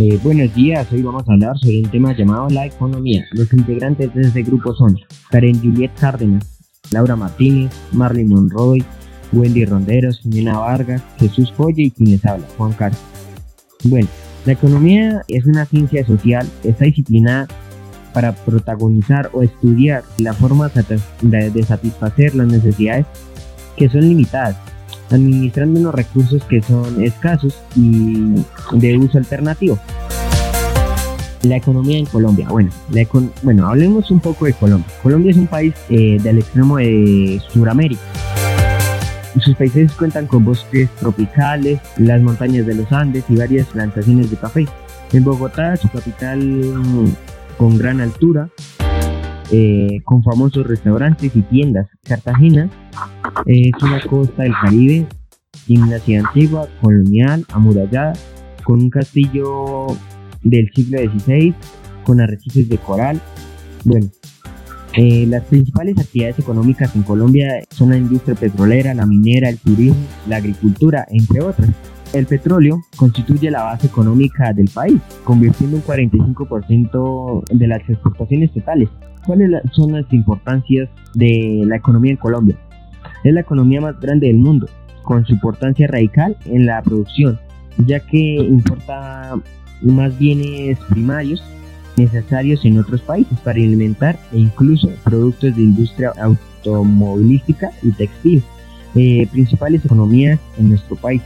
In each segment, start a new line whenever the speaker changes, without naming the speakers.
Eh, buenos días, hoy vamos a hablar sobre un tema llamado la economía. Los integrantes de este grupo son Karen Juliet Cárdenas, Laura Martínez, Marlene Monroy, Wendy Ronderos, Jimena Vargas, Jesús Folle y quien les habla, Juan Carlos. Bueno, la economía es una ciencia social, está disciplinada para protagonizar o estudiar la forma de satisfacer las necesidades que son limitadas, administrando unos recursos que son escasos y de uso alternativo. La economía en Colombia. Bueno, bueno, hablemos un poco de Colombia. Colombia es un país eh, del extremo de Sudamérica. Sus países cuentan con bosques tropicales, las montañas de los Andes y varias plantaciones de café. En Bogotá, su capital con gran altura, eh, con famosos restaurantes y tiendas. Cartagena es una costa del Caribe, tiene una ciudad antigua, colonial, amurallada, con un castillo del siglo XVI, con arrecifes de coral. Bueno, eh, las principales actividades económicas en Colombia son la industria petrolera, la minera, el turismo, la agricultura, entre otras. El petróleo constituye la base económica del país, convirtiendo un 45% de las exportaciones totales. ¿Cuáles son las importancias de la economía en Colombia? Es la economía más grande del mundo, con su importancia radical en la producción, ya que importa más bienes primarios necesarios en otros países para alimentar e incluso productos de industria automovilística y textil, eh, principales economías en nuestro país.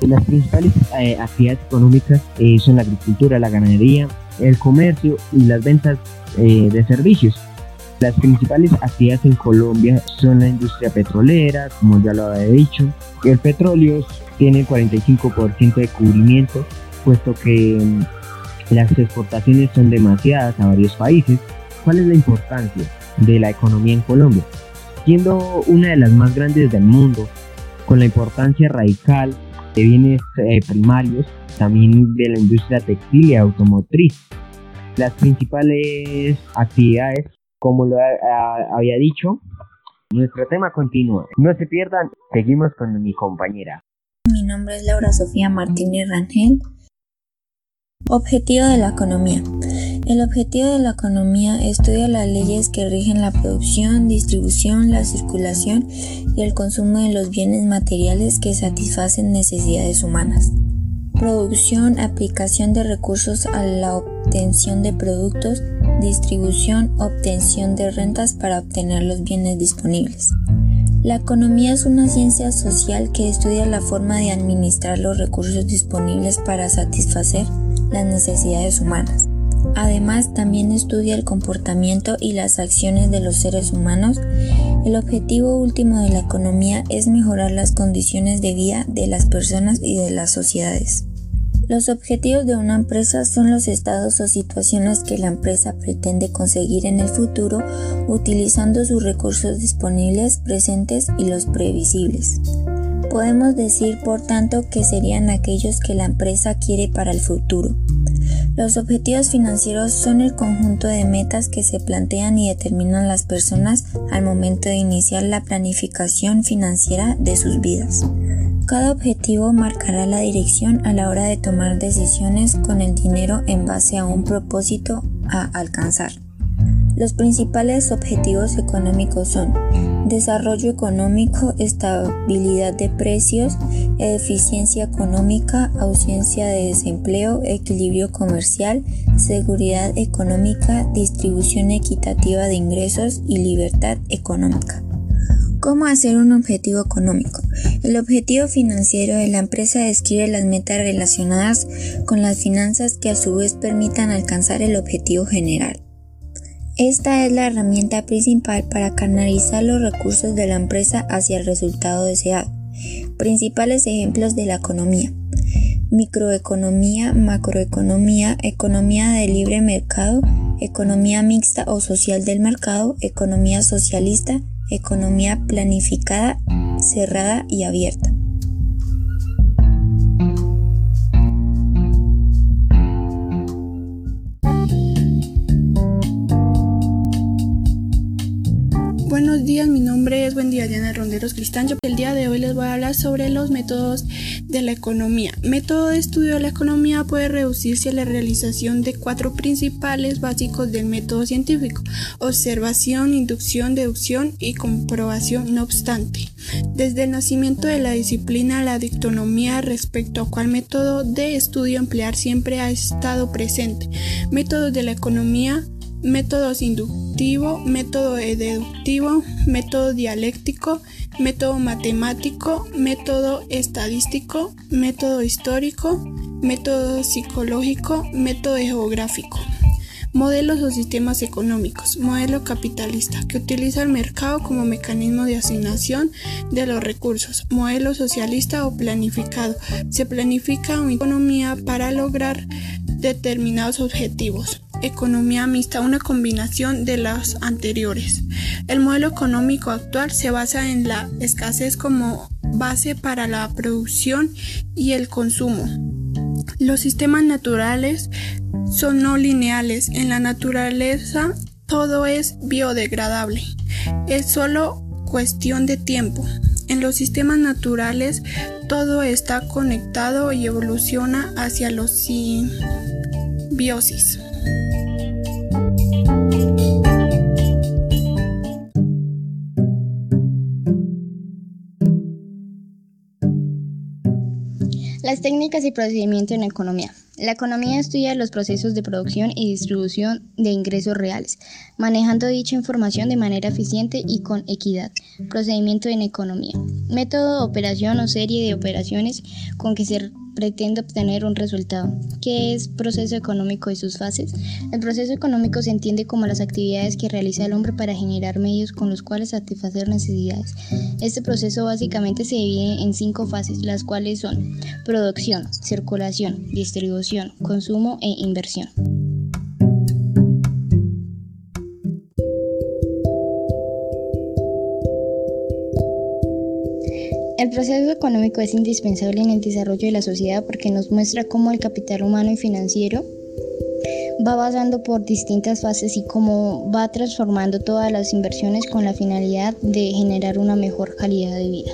Las principales eh, actividades económicas eh, son la agricultura, la ganadería, el comercio y las ventas de servicios. Las principales actividades en Colombia son la industria petrolera, como ya lo había dicho. El petróleo tiene el 45% de cubrimiento, puesto que mm, las exportaciones son demasiadas a varios países. ¿Cuál es la importancia de la economía en Colombia? Siendo una de las más grandes del mundo, con la importancia radical de bienes eh, primarios, también de la industria textil y automotriz. Las principales actividades, como lo había dicho, nuestro tema continúa. No se pierdan, seguimos con mi compañera.
Mi nombre es Laura Sofía Martínez Rangel. Objetivo de la economía. El objetivo de la economía estudia las leyes que rigen la producción, distribución, la circulación y el consumo de los bienes materiales que satisfacen necesidades humanas. Producción, aplicación de recursos a la obtención de productos, distribución, obtención de rentas para obtener los bienes disponibles. La economía es una ciencia social que estudia la forma de administrar los recursos disponibles para satisfacer las necesidades humanas. Además, también estudia el comportamiento y las acciones de los seres humanos. El objetivo último de la economía es mejorar las condiciones de vida de las personas y de las sociedades. Los objetivos de una empresa son los estados o situaciones que la empresa pretende conseguir en el futuro utilizando sus recursos disponibles, presentes y los previsibles. Podemos decir, por tanto, que serían aquellos que la empresa quiere para el futuro. Los objetivos financieros son el conjunto de metas que se plantean y determinan las personas al momento de iniciar la planificación financiera de sus vidas. Cada objetivo marcará la dirección a la hora de tomar decisiones con el dinero en base a un propósito a alcanzar. Los principales objetivos económicos son desarrollo económico, estabilidad de precios, eficiencia económica, ausencia de desempleo, equilibrio comercial, seguridad económica, distribución equitativa de ingresos y libertad económica. ¿Cómo hacer un objetivo económico? El objetivo financiero de la empresa describe las metas relacionadas con las finanzas que a su vez permitan alcanzar el objetivo general. Esta es la herramienta principal para canalizar los recursos de la empresa hacia el resultado deseado. Principales ejemplos de la economía. Microeconomía, macroeconomía, economía de libre mercado, economía mixta o social del mercado, economía socialista, economía planificada, cerrada y abierta.
Buenos días, mi nombre es Wendy Diana Ronderos Cristancho. El día de hoy les voy a hablar sobre los métodos de la economía. Método de estudio de la economía puede reducirse a la realización de cuatro principales básicos del método científico: observación, inducción, deducción y comprobación. No obstante, desde el nacimiento de la disciplina, la dictonomía respecto a cuál método de estudio emplear siempre ha estado presente. Métodos de la economía métodos inductivo, método deductivo, método dialéctico, método matemático, método estadístico, método histórico, método psicológico, método geográfico. Modelos o sistemas económicos. Modelo capitalista, que utiliza el mercado como mecanismo de asignación de los recursos. Modelo socialista o planificado. Se planifica una economía para lograr determinados objetivos economía mixta, una combinación de las anteriores. El modelo económico actual se basa en la escasez como base para la producción y el consumo. Los sistemas naturales son no lineales. En la naturaleza todo es biodegradable. Es solo cuestión de tiempo. En los sistemas naturales todo está conectado y evoluciona hacia los simbiosis.
Las técnicas y procedimientos en economía. La economía estudia los procesos de producción y distribución de ingresos reales, manejando dicha información de manera eficiente y con equidad. Procedimiento en economía. Método, operación o serie de operaciones con que se pretende obtener un resultado. ¿Qué es proceso económico y sus fases? El proceso económico se entiende como las actividades que realiza el hombre para generar medios con los cuales satisfacer necesidades. Este proceso básicamente se divide en cinco fases, las cuales son producción, circulación, distribución, consumo e inversión. El proceso económico es indispensable en el desarrollo de la sociedad porque nos muestra cómo el capital humano y financiero va pasando por distintas fases y cómo va transformando todas las inversiones con la finalidad de generar una mejor calidad de vida.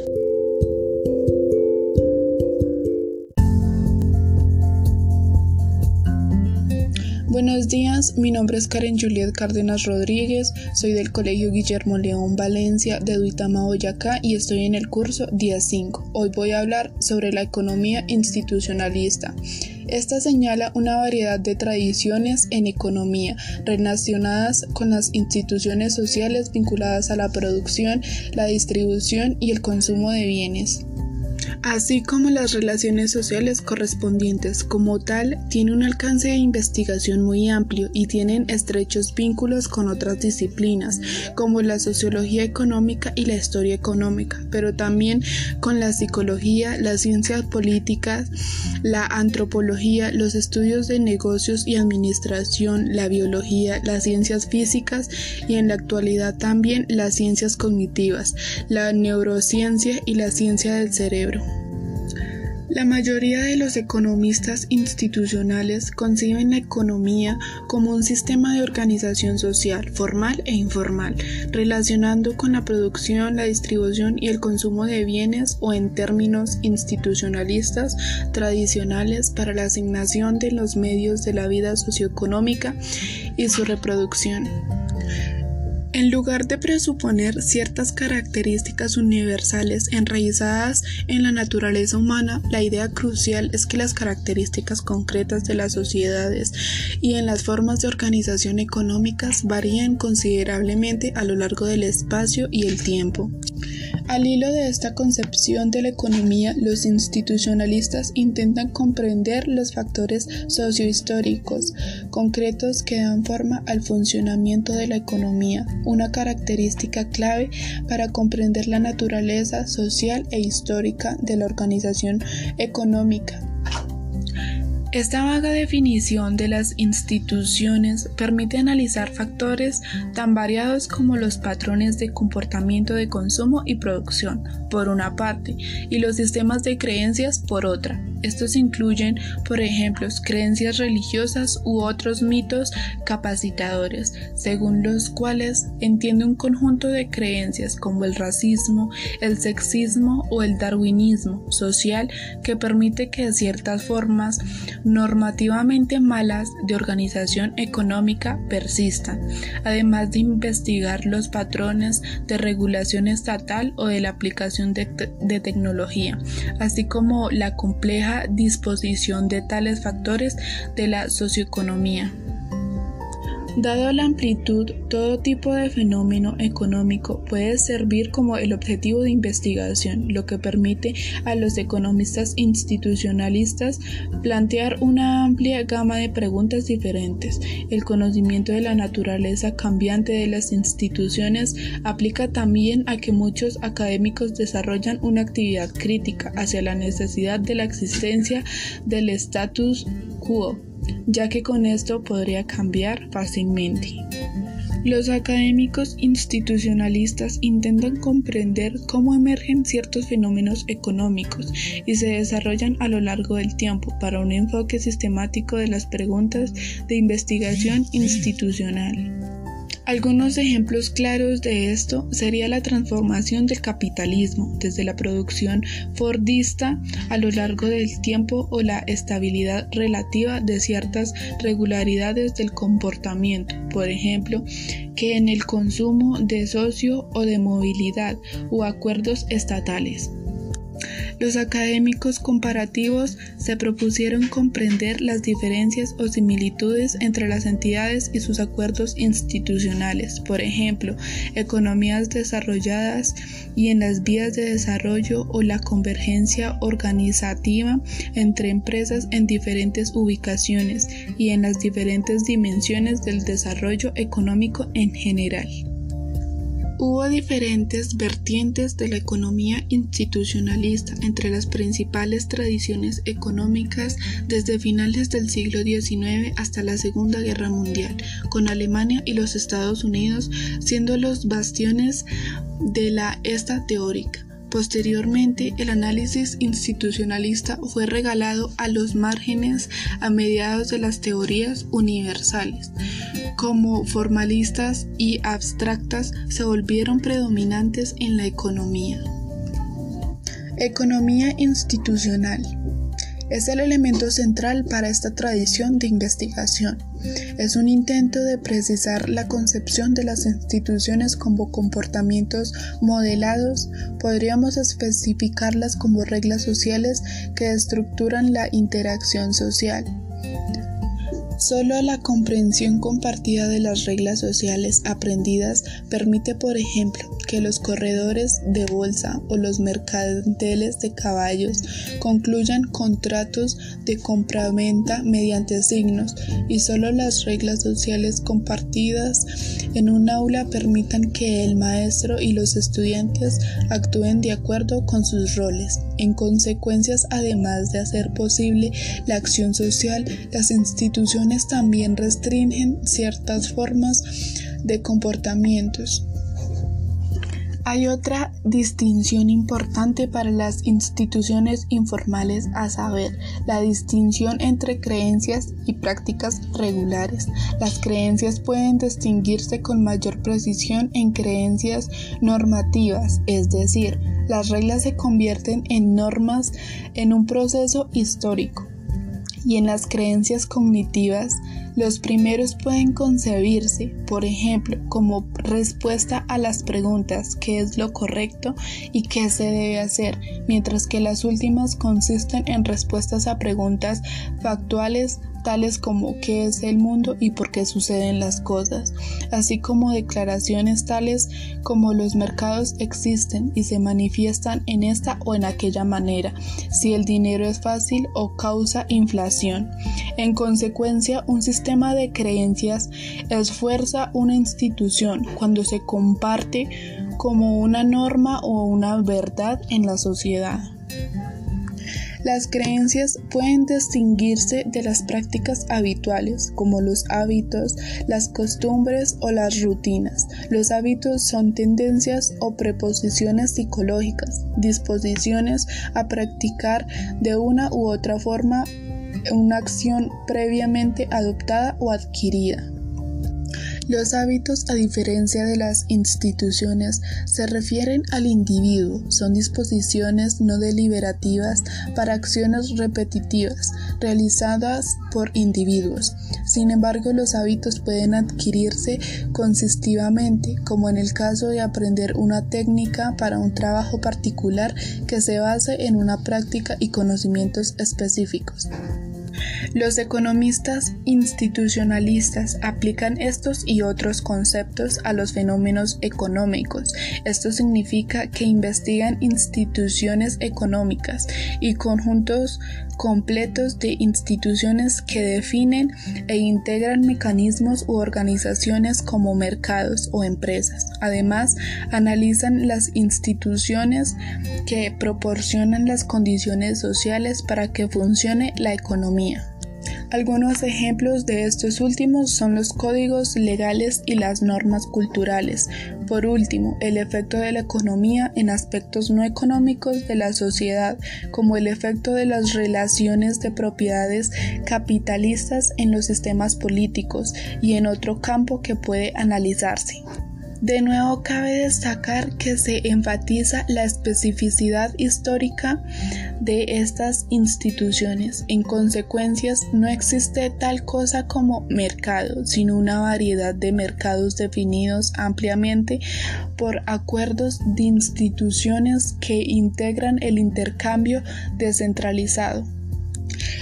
Buenos días, mi nombre es Karen Juliet Cárdenas Rodríguez, soy del Colegio Guillermo León Valencia de Duitama, Boyacá y estoy en el curso día 5. Hoy voy a hablar sobre la economía institucionalista. Esta señala una variedad de tradiciones en economía relacionadas con las instituciones sociales vinculadas a la producción, la distribución y el consumo de bienes así como las relaciones sociales correspondientes. Como tal, tiene un alcance de investigación muy amplio y tienen estrechos vínculos con otras disciplinas, como la sociología económica y la historia económica, pero también con la psicología, las ciencias políticas, la antropología, los estudios de negocios y administración, la biología, las ciencias físicas y en la actualidad también las ciencias cognitivas, la neurociencia y la ciencia del cerebro. La mayoría de los economistas institucionales conciben la economía como un sistema de organización social, formal e informal, relacionando con la producción, la distribución y el consumo de bienes o en términos institucionalistas tradicionales para la asignación de los medios de la vida socioeconómica y su reproducción. En lugar de presuponer ciertas características universales enraizadas en la naturaleza humana, la idea crucial es que las características concretas de las sociedades y en las formas de organización económicas varían considerablemente a lo largo del espacio y el tiempo. Al hilo de esta concepción de la economía, los institucionalistas intentan comprender los factores sociohistóricos concretos que dan forma al funcionamiento de la economía, una característica clave para comprender la naturaleza social e histórica de la organización económica Esta vaga definición de las instituciones permite analizar factores tan variados como los patrones de comportamiento de consumo y producción, por una parte, y los sistemas de creencias por otra. Estos incluyen, por ejemplo, creencias religiosas u otros mitos capacitadores, según los cuales entiende un conjunto de creencias como el racismo, el sexismo o el darwinismo social que permite que ciertas formas normativamente malas de organización económica persistan, además de investigar los patrones de regulación estatal o de la aplicación de, de tecnología, así como la compleja disposición de tales factores de la socioeconomía. Dado la amplitud, todo tipo de fenómeno económico puede servir como el objetivo de investigación, lo que permite a los economistas institucionalistas plantear una amplia gama de preguntas diferentes. El conocimiento de la naturaleza cambiante de las instituciones aplica también a que muchos académicos desarrollan una actividad crítica hacia la necesidad de la existencia del status quo ya que con esto podría cambiar fácilmente. Los académicos institucionalistas intentan comprender cómo emergen ciertos fenómenos económicos y se desarrollan a lo largo del tiempo para un enfoque sistemático de las preguntas de investigación institucional. Algunos ejemplos claros de esto sería la transformación del capitalismo desde la producción fordista a lo largo del tiempo o la estabilidad relativa de ciertas regularidades del comportamiento, por ejemplo, que en el consumo de socio o de movilidad o acuerdos estatales. Los académicos comparativos se propusieron comprender las diferencias o similitudes entre las entidades y sus acuerdos institucionales, por ejemplo, economías desarrolladas y en las vías de desarrollo o la convergencia organizativa entre empresas en diferentes ubicaciones y en las diferentes dimensiones del desarrollo económico en general. Hubo diferentes vertientes de la economía institucionalista entre las principales tradiciones económicas desde finales del siglo XIX hasta la Segunda Guerra Mundial, con Alemania y los Estados Unidos siendo los bastiones de la esta teórica. Posteriormente, el análisis institucionalista fue regalado a los márgenes a mediados de las teorías universales. Como formalistas y abstractas se volvieron predominantes en la economía. Economía institucional es el elemento central para esta tradición de investigación. Es un intento de precisar la concepción de las instituciones como comportamientos modelados, podríamos especificarlas como reglas sociales que estructuran la interacción social. Solo la comprensión compartida de las reglas sociales aprendidas permite, por ejemplo, que los corredores de bolsa o los mercantiles de caballos concluyan contratos de compraventa mediante signos y solo las reglas sociales compartidas en un aula permitan que el maestro y los estudiantes actúen de acuerdo con sus roles. En consecuencias, además de hacer posible la acción social, las instituciones también restringen ciertas formas de comportamientos. Hay otra distinción importante para las instituciones informales, a saber, la distinción entre creencias y prácticas regulares. Las creencias pueden distinguirse con mayor precisión en creencias normativas, es decir, las reglas se convierten en normas en un proceso histórico y en las creencias cognitivas los primeros pueden concebirse, por ejemplo, como respuesta a las preguntas qué es lo correcto y qué se debe hacer, mientras que las últimas consisten en respuestas a preguntas factuales tales como qué es el mundo y por qué suceden las cosas, así como declaraciones tales como los mercados existen y se manifiestan en esta o en aquella manera, si el dinero es fácil o causa inflación. En consecuencia, un sistema de creencias esfuerza una institución cuando se comparte como una norma o una verdad en la sociedad. Las creencias pueden distinguirse de las prácticas habituales, como los hábitos, las costumbres o las rutinas. Los hábitos son tendencias o preposiciones psicológicas, disposiciones a practicar de una u otra forma una acción previamente adoptada o adquirida. Los hábitos, a diferencia de las instituciones, se refieren al individuo, son disposiciones no deliberativas para acciones repetitivas realizadas por individuos. Sin embargo, los hábitos pueden adquirirse consistivamente, como en el caso de aprender una técnica para un trabajo particular que se base en una práctica y conocimientos específicos. Los economistas institucionalistas aplican estos y otros conceptos a los fenómenos económicos. Esto significa que investigan instituciones económicas y conjuntos completos de instituciones que definen e integran mecanismos u organizaciones como mercados o empresas. Además, analizan las instituciones que proporcionan las condiciones sociales para que funcione la economía. Algunos ejemplos de estos últimos son los códigos legales y las normas culturales. Por último, el efecto de la economía en aspectos no económicos de la sociedad, como el efecto de las relaciones de propiedades capitalistas en los sistemas políticos y en otro campo que puede analizarse. De nuevo, cabe destacar que se enfatiza la especificidad histórica de estas instituciones. En consecuencia, no existe tal cosa como mercado, sino una variedad de mercados definidos ampliamente por acuerdos de instituciones que integran el intercambio descentralizado.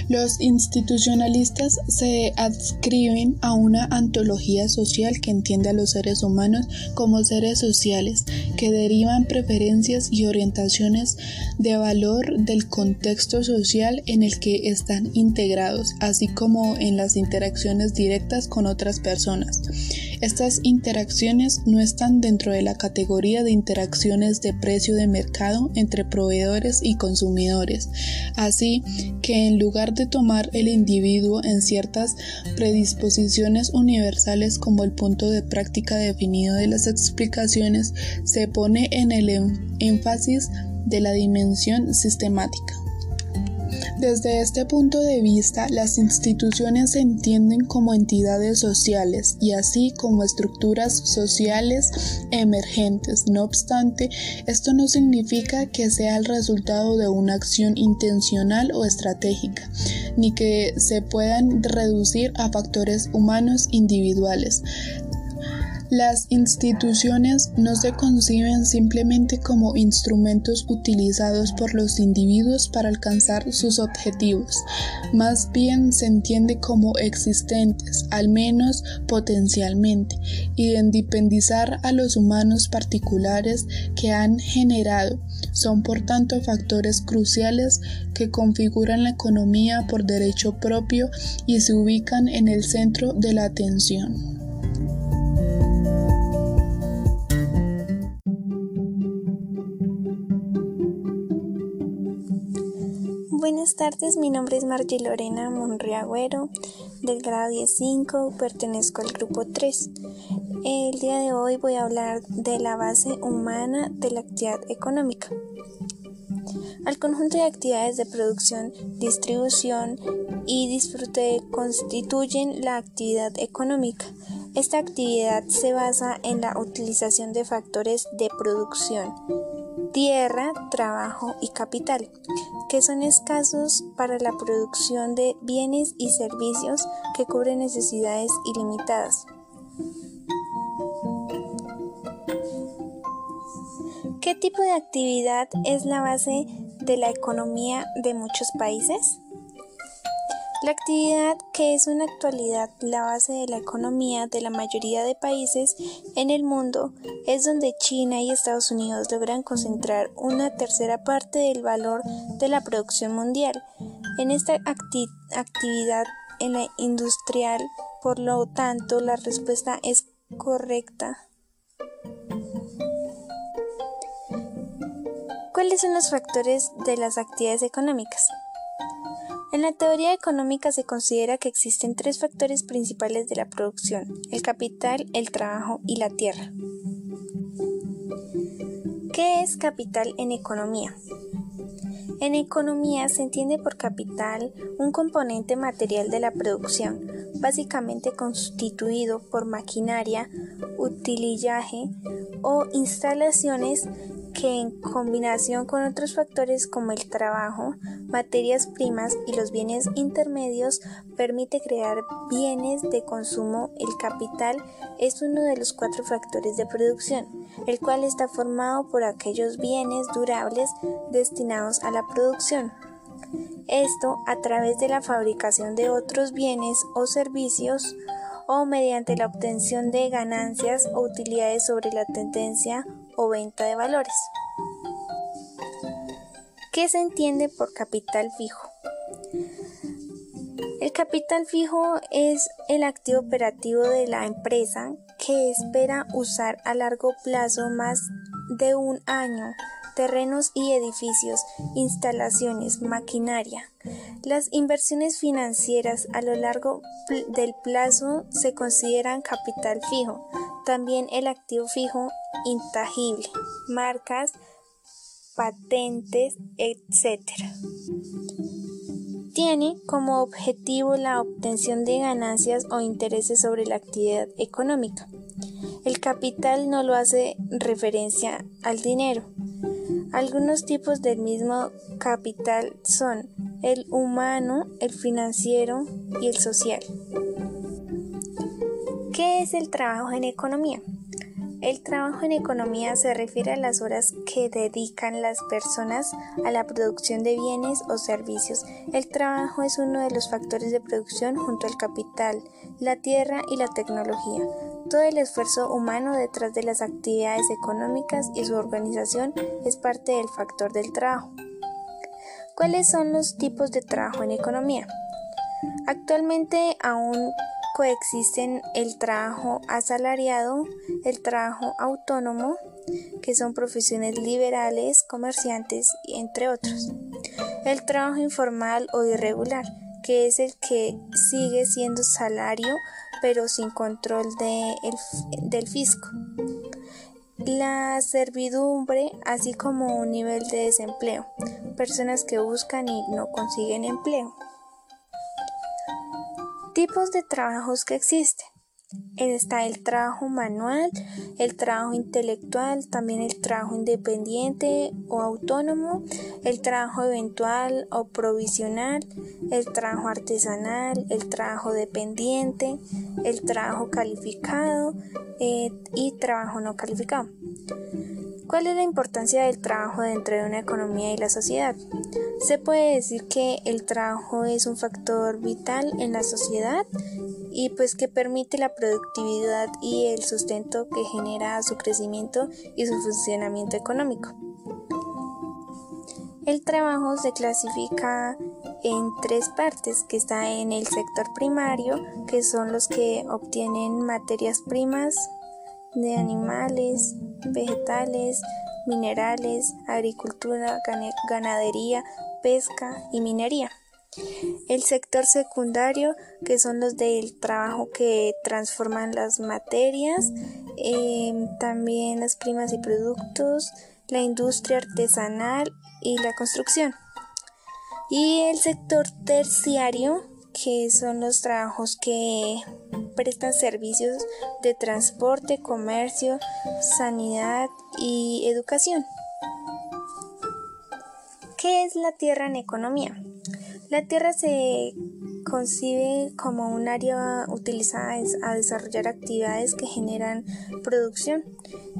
Los institucionalistas se adscriben a una antología social que entiende a los seres humanos como seres sociales, que derivan preferencias y orientaciones de valor del contexto social en el que están integrados, así como en las interacciones directas con otras personas. Estas interacciones no están dentro de la categoría de interacciones de precio de mercado entre proveedores y consumidores, así que en lugar de tomar el individuo en ciertas predisposiciones universales como el punto de práctica definido de las explicaciones, se pone en el énfasis de la dimensión sistemática. Desde este punto de vista, las instituciones se entienden como entidades sociales y así como estructuras sociales emergentes. No obstante, esto no significa que sea el resultado de una acción intencional o estratégica, ni que se puedan reducir a factores humanos individuales. Las instituciones no se conciben simplemente como instrumentos utilizados por los individuos para alcanzar sus objetivos, más bien se entiende como existentes, al menos potencialmente, y independizar a los humanos particulares que han generado. Son por tanto factores cruciales que configuran la economía por derecho propio y se ubican en el centro de la atención.
Buenas tardes, mi nombre es Margie Lorena Monriagüero, del grado 15, pertenezco al grupo 3. El día de hoy voy a hablar de la base humana de la actividad económica. Al conjunto de actividades de producción, distribución y disfrute constituyen la actividad económica. Esta actividad se basa en la utilización de factores de producción, tierra, trabajo y capital, que son escasos para la producción de bienes y servicios que cubren necesidades ilimitadas. ¿Qué tipo de actividad es la base de la economía de muchos países? La actividad que es en actualidad la base de la economía de la mayoría de países en el mundo es donde China y Estados Unidos logran concentrar una tercera parte del valor de la producción mundial. En esta actividad en la industrial, por lo tanto, la respuesta es correcta. ¿Cuáles son los factores de las actividades económicas? En la teoría económica se considera que existen tres factores principales de la producción, el capital, el trabajo y la tierra. ¿Qué es capital en economía? En economía se entiende por capital un componente material de la producción, básicamente constituido por maquinaria, utilillaje o instalaciones que en combinación con otros factores como el trabajo, materias primas y los bienes intermedios permite crear bienes de consumo. El capital es uno de los cuatro factores de producción, el cual está formado por aquellos bienes durables destinados a la producción. Esto a través de la fabricación de otros bienes o servicios o mediante la obtención de ganancias o utilidades sobre la tendencia o venta de valores. ¿Qué se entiende por capital fijo? El capital fijo es el activo operativo de la empresa que espera usar a largo plazo más de un año terrenos y edificios, instalaciones, maquinaria. Las inversiones financieras a lo largo del plazo se consideran capital fijo, también el activo fijo intangible, marcas, patentes, etc. Tiene como objetivo la obtención de ganancias o intereses sobre la actividad económica. El capital no lo hace referencia al dinero. Algunos tipos del mismo capital son el humano, el financiero y el social. ¿Qué es el trabajo en economía? El trabajo en economía se refiere a las horas que dedican las personas a la producción de bienes o servicios. El trabajo es uno de los factores de producción junto al capital, la tierra y la tecnología. Todo el esfuerzo humano detrás de las actividades económicas y su organización es parte del factor del trabajo. ¿Cuáles son los tipos de trabajo en economía? Actualmente aún coexisten el trabajo asalariado, el trabajo autónomo, que son profesiones liberales, comerciantes, entre otros. El trabajo informal o irregular, que es el que sigue siendo salario pero sin control del fisco. La servidumbre, así como un nivel de desempleo, personas que buscan y no consiguen empleo. Tipos de trabajos que existen. Está el trabajo manual, el trabajo intelectual, también el trabajo independiente o autónomo, el trabajo eventual o provisional, el trabajo artesanal, el trabajo dependiente, el trabajo calificado eh, y trabajo no calificado. ¿Cuál es la importancia del trabajo dentro de una economía y la sociedad? Se puede decir que el trabajo es un factor vital en la sociedad y pues que permite la productividad y el sustento que genera su crecimiento y su funcionamiento económico. El trabajo se clasifica en tres partes, que está en el sector primario, que son los que obtienen materias primas de animales, vegetales, minerales, agricultura, ganadería, pesca y minería. El sector secundario, que son los del trabajo que transforman las materias, em, también las primas y productos, la industria artesanal y la construcción. Y el sector terciario, que son los trabajos que prestan servicios de transporte, comercio, sanidad y educación. ¿Qué es la tierra en economía? La tierra se concibe como un área utilizada a desarrollar actividades que generan producción,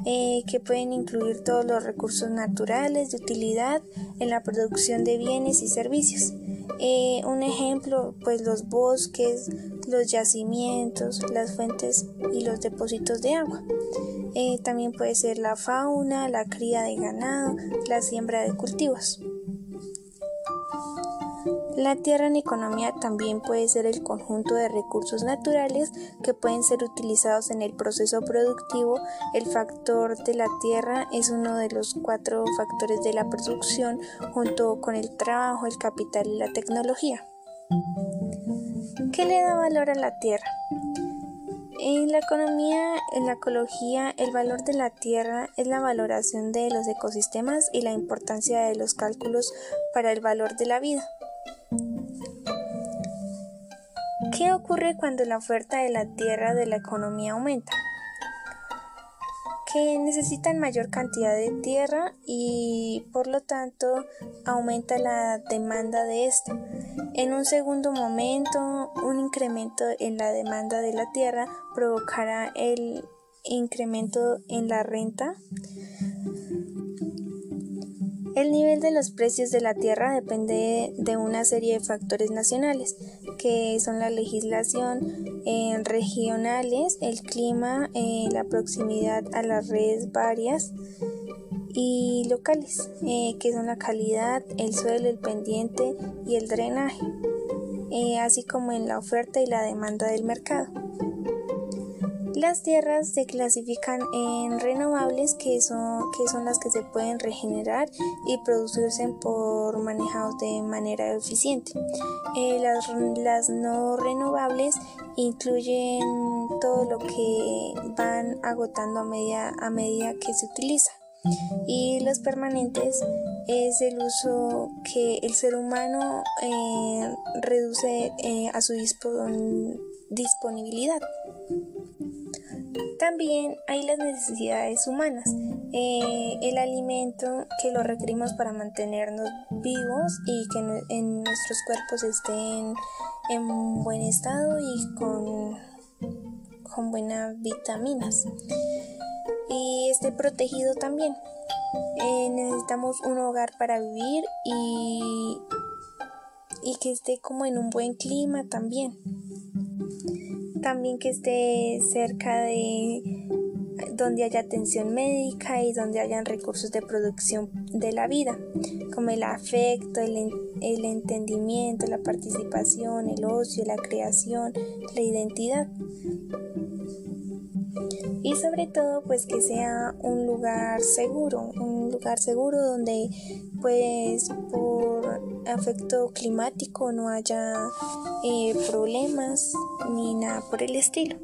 eh, que pueden incluir todos los recursos naturales de utilidad en la producción de bienes y servicios. Eh, un ejemplo, pues los bosques, los yacimientos, las fuentes y los depósitos de agua. Eh, también puede ser la fauna, la cría de ganado, la siembra de cultivos. La tierra en economía también puede ser el conjunto de recursos naturales que pueden ser utilizados en el proceso productivo. El factor de la tierra es uno de los cuatro factores de la producción junto con el trabajo, el capital y la tecnología. ¿Qué le da valor a la tierra? En la economía, en la ecología, el valor de la tierra es la valoración de los ecosistemas y la importancia de los cálculos para el valor de la vida. ¿Qué ocurre cuando la oferta de la tierra de la economía aumenta? que necesitan mayor cantidad de tierra y por lo tanto aumenta la demanda de esta. En un segundo momento, un incremento en la demanda de la tierra provocará el incremento en la renta el nivel de los precios de la tierra depende de una serie de factores nacionales, que son la legislación eh, regionales, el clima, eh, la proximidad a las redes varias y locales, eh, que son la calidad, el suelo, el pendiente y el drenaje, así como en la oferta y la demanda del mercado. Las tierras se clasifican en renovables, que son, que son las que se pueden regenerar y producirse por manejados de manera eficiente. Eh, las, no renovables incluyen todo lo que van agotando a medida, a medida que se utiliza. Y los permanentes es el uso que el ser humano eh, reduce eh, a su disponibilidad. También hay las necesidades humanas, eh, el alimento que lo requerimos para mantenernos vivos y que en nuestros cuerpos estén en buen estado y con, con buenas vitaminas. Y esté protegido también. Eh, necesitamos un hogar para vivir y, y que esté como en un buen clima también también que esté cerca de donde haya atención médica y donde hayan recursos de producción de la vida, como el afecto, el, el, entendimiento, la participación, el ocio, la creación, la identidad. Y sobre todo, pues que sea un lugar seguro, un lugar seguro donde pues por afecto climático no haya eh, problemas ni nada por el estilo.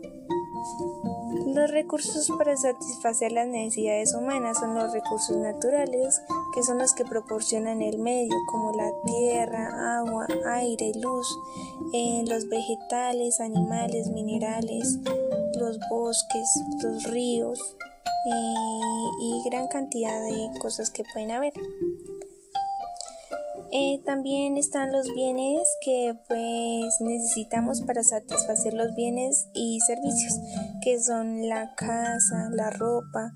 Los recursos para satisfacer las necesidades humanas son los recursos naturales, que son los que proporcionan el medio, como la tierra, agua, aire, luz, eh, los vegetales, animales, minerales, los bosques, los ríos eh, y gran cantidad de cosas que pueden haber. Eh, también están los bienes que pues necesitamos para satisfacer los bienes y servicios, que son la casa, la ropa,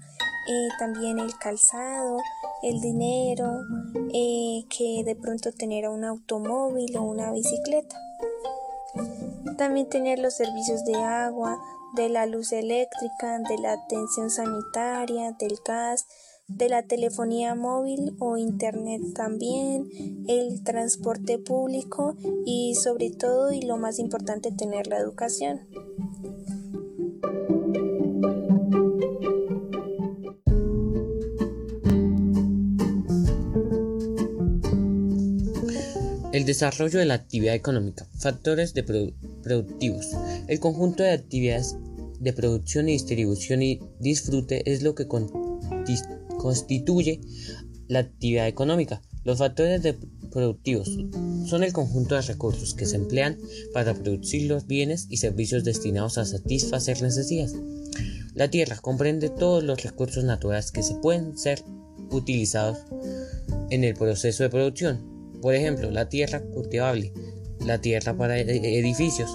eh, también el calzado, el dinero, que de pronto tener un automóvil o una bicicleta. También tener los servicios de agua, de la luz eléctrica, de la atención sanitaria, del gas, de la telefonía móvil o internet también, el transporte público y sobre todo y lo más importante tener la educación.
El desarrollo de la actividad económica. Factores de productivos. El conjunto de actividades de producción y distribución y disfrute es lo que con constituye la actividad económica. Los factores productivos son el conjunto de recursos que se emplean para producir los bienes y servicios destinados a satisfacer necesidades. La tierra comprende todos los recursos naturales que se pueden ser utilizados en el proceso de producción. Por ejemplo, la tierra cultivable, la tierra para edificios,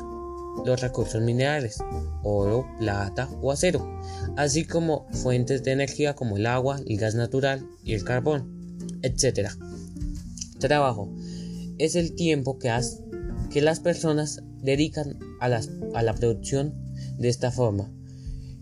los recursos minerales, oro, plata o acero, así como fuentes de energía como el agua, el gas natural y el carbón, etc. Trabajo es el tiempo que, que las personas dedican a, a la producción de esta forma.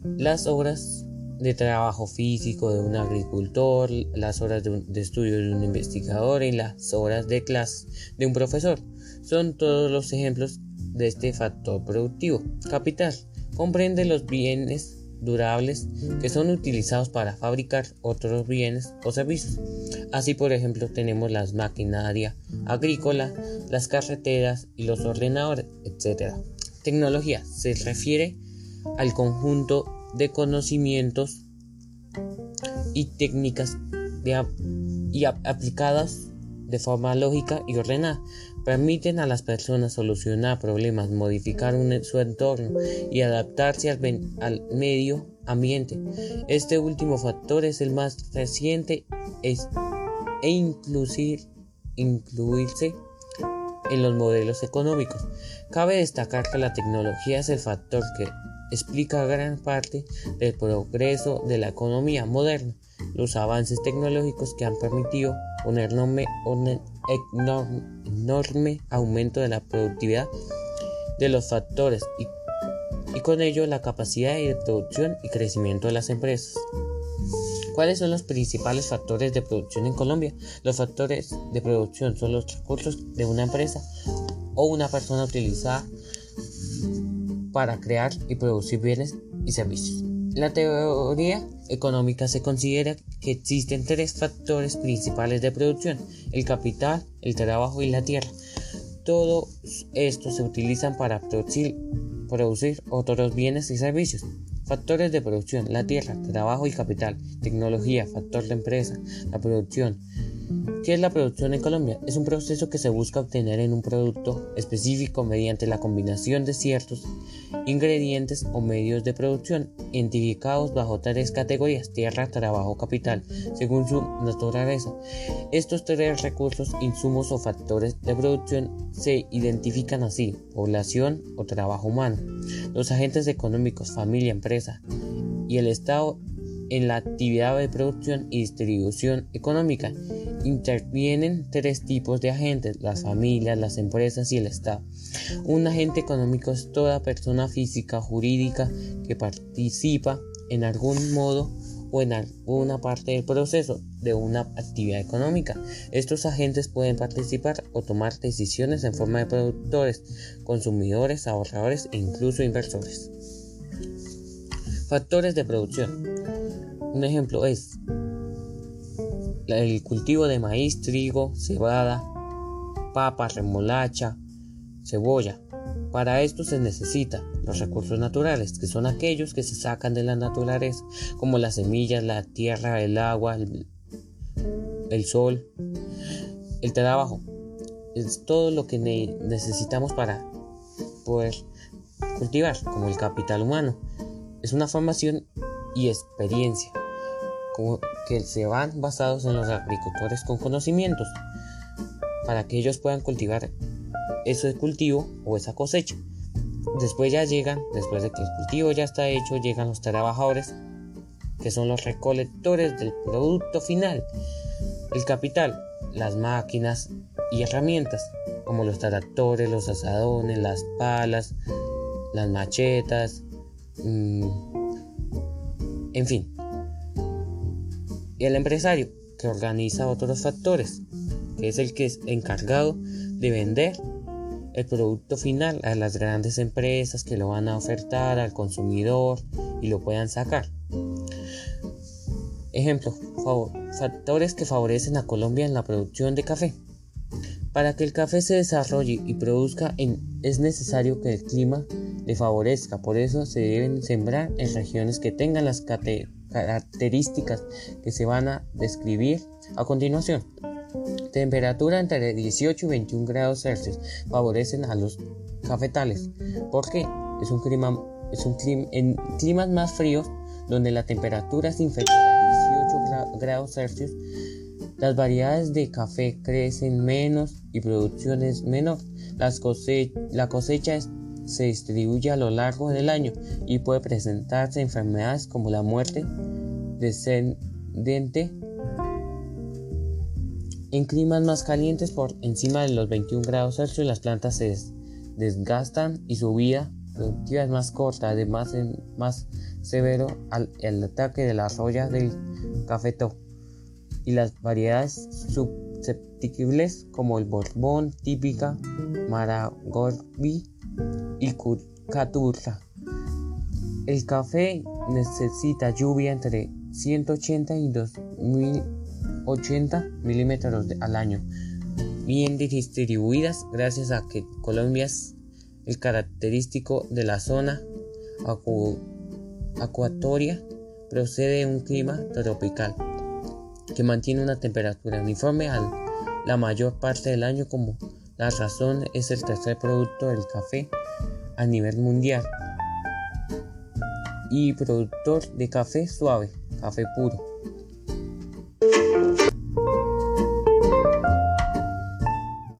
Las horas de trabajo físico de un agricultor, las horas de, estudio de un investigador y las horas de clase de un profesor son todos los ejemplos de este factor productivo. Capital comprende los bienes durables que son utilizados para fabricar otros bienes o servicios. Así, por ejemplo, tenemos las maquinaria agrícola, las carreteras y los ordenadores, etc. Tecnología se refiere al conjunto de conocimientos y técnicas y aplicadas de forma lógica y ordenada. Permiten a las personas solucionar problemas, modificar su entorno y adaptarse al, medio ambiente. Este último factor es el más reciente e incluir, incluirse en los modelos económicos. Cabe destacar que la tecnología es el factor que explica gran parte del progreso de la economía moderna los avances tecnológicos que han permitido un enorme, enorme, aumento de la productividad de los factores y, y con ello la capacidad de producción y crecimiento de las empresas. ¿Cuáles son los principales factores de producción en Colombia? Los factores de producción son los recursos de una empresa o una persona utilizada para crear y producir bienes y servicios. La teoría económica se considera que existen tres factores principales de producción, el capital, el trabajo y la tierra. Todos estos se utilizan para producir, producir otros bienes y servicios. Factores de producción, la tierra, trabajo y capital, tecnología, factor de empresa, la producción, ¿Qué es la producción en Colombia? Es un proceso que se busca obtener en un producto específico mediante la combinación de ciertos ingredientes o medios de producción, identificados bajo tres categorías, tierra, trabajo, capital, según su naturaleza. Estos tres recursos, insumos o factores de producción se identifican así, población o trabajo humano. Los agentes económicos, familia, empresa y el Estado en la actividad de producción y distribución económica intervienen tres tipos de agentes, las familias, las empresas y el Estado. Un agente económico es toda persona física o jurídica que participa en algún modo o en alguna parte del proceso de una actividad económica. Estos agentes pueden participar o tomar decisiones en forma de productores, consumidores, ahorradores e incluso inversores. Factores de producción. Un ejemplo es el cultivo de maíz, trigo, cebada, papa, remolacha, cebolla. Para esto se necesita los recursos naturales, que son aquellos que se sacan de la naturaleza, como las semillas, la tierra, el agua, el, el sol, el trabajo. Es todo lo que necesitamos para poder cultivar, como el capital humano. Es una formación y experiencia que se van basados en los agricultores con conocimientos para que ellos puedan cultivar ese cultivo o esa cosecha. Después ya llegan, después de que el cultivo ya está hecho, llegan los trabajadores que son los recolectores del producto final. El capital, las máquinas y herramientas como los tractores, los asadones, las palas, las machetas, mm, en fin, y el empresario, que organiza otros factores, que es el que es encargado de vender el producto final a las grandes empresas que lo van a ofertar al consumidor y lo puedan sacar. Ejemplo, factores que favorecen a Colombia en la producción de café. Para que el café se desarrolle y produzca es necesario que el clima le favorezca, por eso se deben sembrar en regiones que tengan las características que se van a describir a continuación. Temperatura entre 18 y 21 grados Celsius favorecen a los cafetales. porque Es un clima, es un clima, en climas más fríos, donde la temperatura es inferior a 18 grados Celsius, las variedades de café crecen menos y producción es menor. Las la cosecha se distribuye a lo largo del año y puede presentarse enfermedades como la muerte descendente en climas más calientes por encima de los 21 grados Celsius. Las plantas se desgastan y su vida productiva es más corta, además es más severo al, el ataque de la roya del cafeto y las variedades susceptibles como el borbón típica, maragorbi y caturra El café necesita lluvia entre 180 y 280 milímetros al año, bien distribuidas gracias a que Colombia es el característico de la zona acuatoria, procede de un clima tropical que mantiene una temperatura uniforme a la mayor parte del año como la razón es el tercer producto del café a nivel mundial y productor de café suave, café puro.